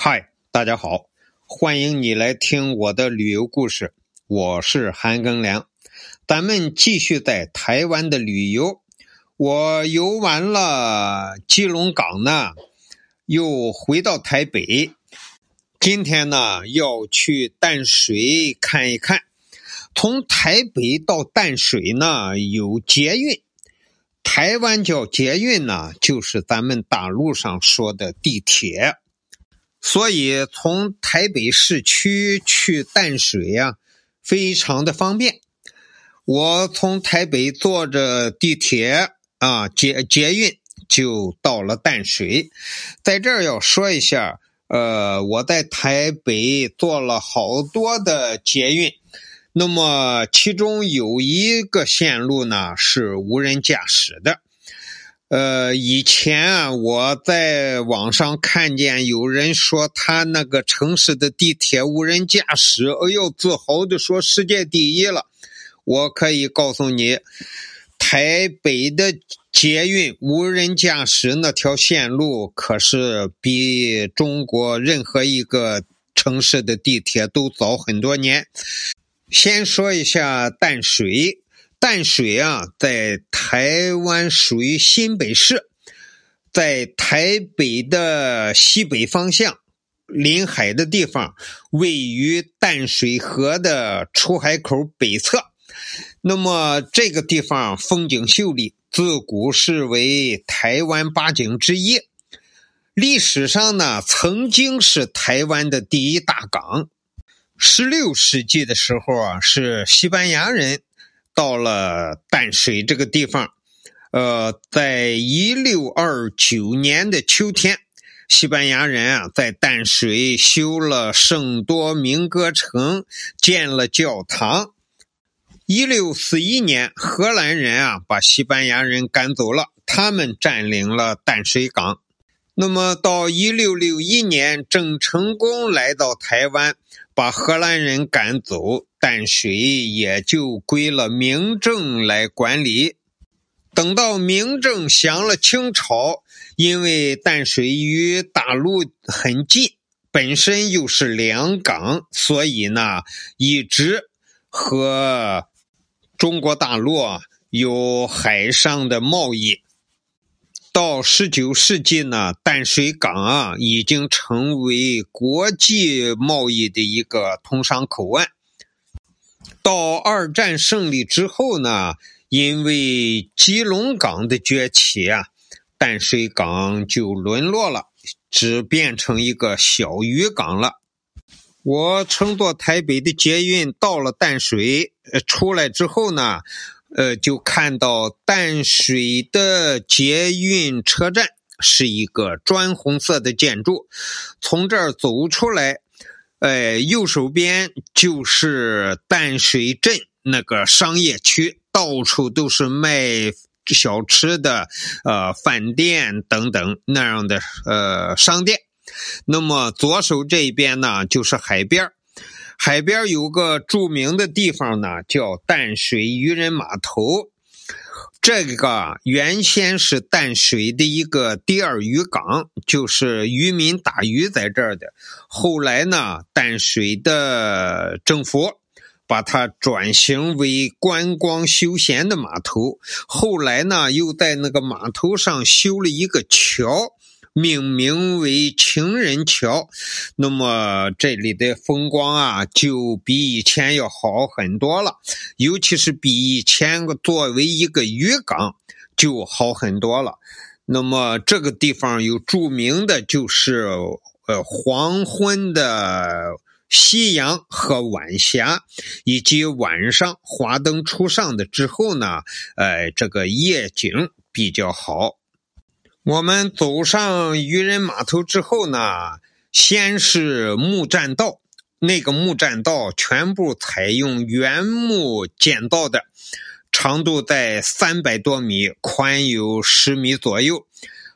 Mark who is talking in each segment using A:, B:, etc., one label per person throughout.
A: 嗨，大家好，欢迎你来听我的旅游故事。我是韩庚良，咱们继续在台湾的旅游。我游完了基隆港呢，又回到台北。今天呢，要去淡水看一看。从台北到淡水呢，有捷运。台湾叫捷运呢，就是咱们大陆上说的地铁。所以从台北市区去淡水呀，非常的方便。我从台北坐着地铁啊，捷捷运就到了淡水。在这儿要说一下，呃，我在台北坐了好多的捷运，那么其中有一个线路呢是无人驾驶的。呃，以前啊，我在网上看见有人说他那个城市的地铁无人驾驶，哎呦，自豪的说世界第一了。我可以告诉你，台北的捷运无人驾驶那条线路可是比中国任何一个城市的地铁都早很多年。先说一下淡水。淡水啊，在台湾属于新北市，在台北的西北方向，临海的地方，位于淡水河的出海口北侧。那么这个地方风景秀丽，自古视为台湾八景之一。历史上呢，曾经是台湾的第一大港。十六世纪的时候啊，是西班牙人。到了淡水这个地方，呃，在一六二九年的秋天，西班牙人啊在淡水修了圣多明戈城，建了教堂。一六四一年，荷兰人啊把西班牙人赶走了，他们占领了淡水港。那么到一六六一年，郑成功来到台湾。把荷兰人赶走，淡水也就归了明政来管理。等到明政降了清朝，因为淡水与大陆很近，本身又是两港，所以呢，一直和中国大陆有海上的贸易。到十九世纪呢，淡水港啊已经成为国际贸易的一个通商口岸。到二战胜利之后呢，因为基隆港的崛起啊，淡水港就沦落了，只变成一个小渔港了。我乘坐台北的捷运到了淡水，呃出来之后呢。呃，就看到淡水的捷运车站是一个砖红色的建筑，从这儿走出来，呃，右手边就是淡水镇那个商业区，到处都是卖小吃的，呃，饭店等等那样的呃商店。那么左手这边呢，就是海边海边有个著名的地方呢，叫淡水渔人码头。这个原先是淡水的一个第二渔港，就是渔民打鱼在这儿的。后来呢，淡水的政府把它转型为观光休闲的码头。后来呢，又在那个码头上修了一个桥。命名为情人桥，那么这里的风光啊，就比以前要好很多了，尤其是比以前作为一个渔港就好很多了。那么这个地方有著名的就是呃黄昏的夕阳和晚霞，以及晚上华灯初上的之后呢，呃，这个夜景比较好。我们走上渔人码头之后呢，先是木栈道，那个木栈道全部采用原木建造的，长度在三百多米，宽有十米左右。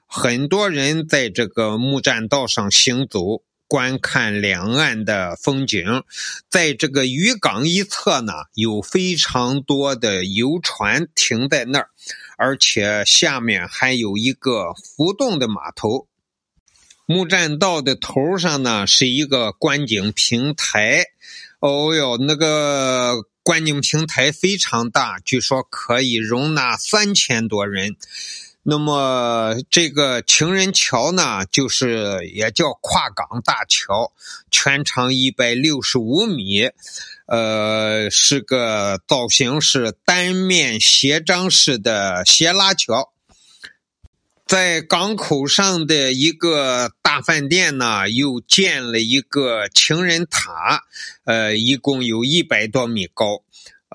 A: 很多人在这个木栈道上行走，观看两岸的风景。在这个渔港一侧呢，有非常多的游船停在那儿。而且下面还有一个浮动的码头。木栈道的头上呢是一个观景平台，哦哟，那个观景平台非常大，据说可以容纳三千多人。那么这个情人桥呢，就是也叫跨港大桥，全长一百六十五米，呃，是个造型是单面斜张式的斜拉桥。在港口上的一个大饭店呢，又建了一个情人塔，呃，一共有一百多米高，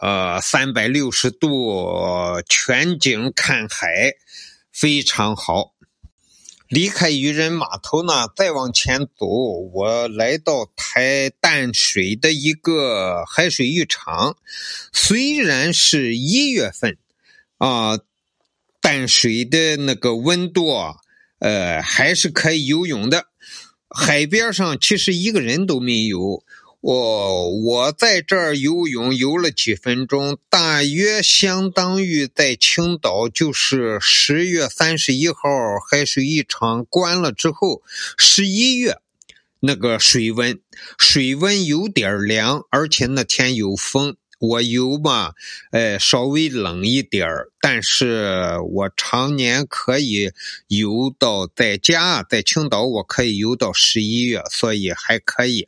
A: 呃，三百六十度全景看海。非常好。离开渔人码头呢，再往前走，我来到台淡水的一个海水浴场。虽然是一月份，啊，淡水的那个温度啊，呃，还是可以游泳的。海边上其实一个人都没有。我我在这儿游泳游了几分钟，大约相当于在青岛，就是十月三十一号海水浴场关了之后，十一月那个水温，水温有点凉，而且那天有风。我游吧，呃，稍微冷一点儿，但是我常年可以游到在家，在青岛我可以游到十一月，所以还可以。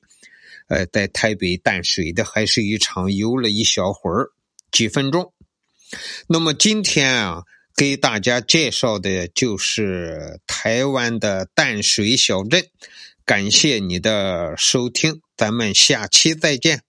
A: 呃，在台北淡水的海水浴场游了一小会儿，几分钟。那么今天啊，给大家介绍的就是台湾的淡水小镇。感谢你的收听，咱们下期再见。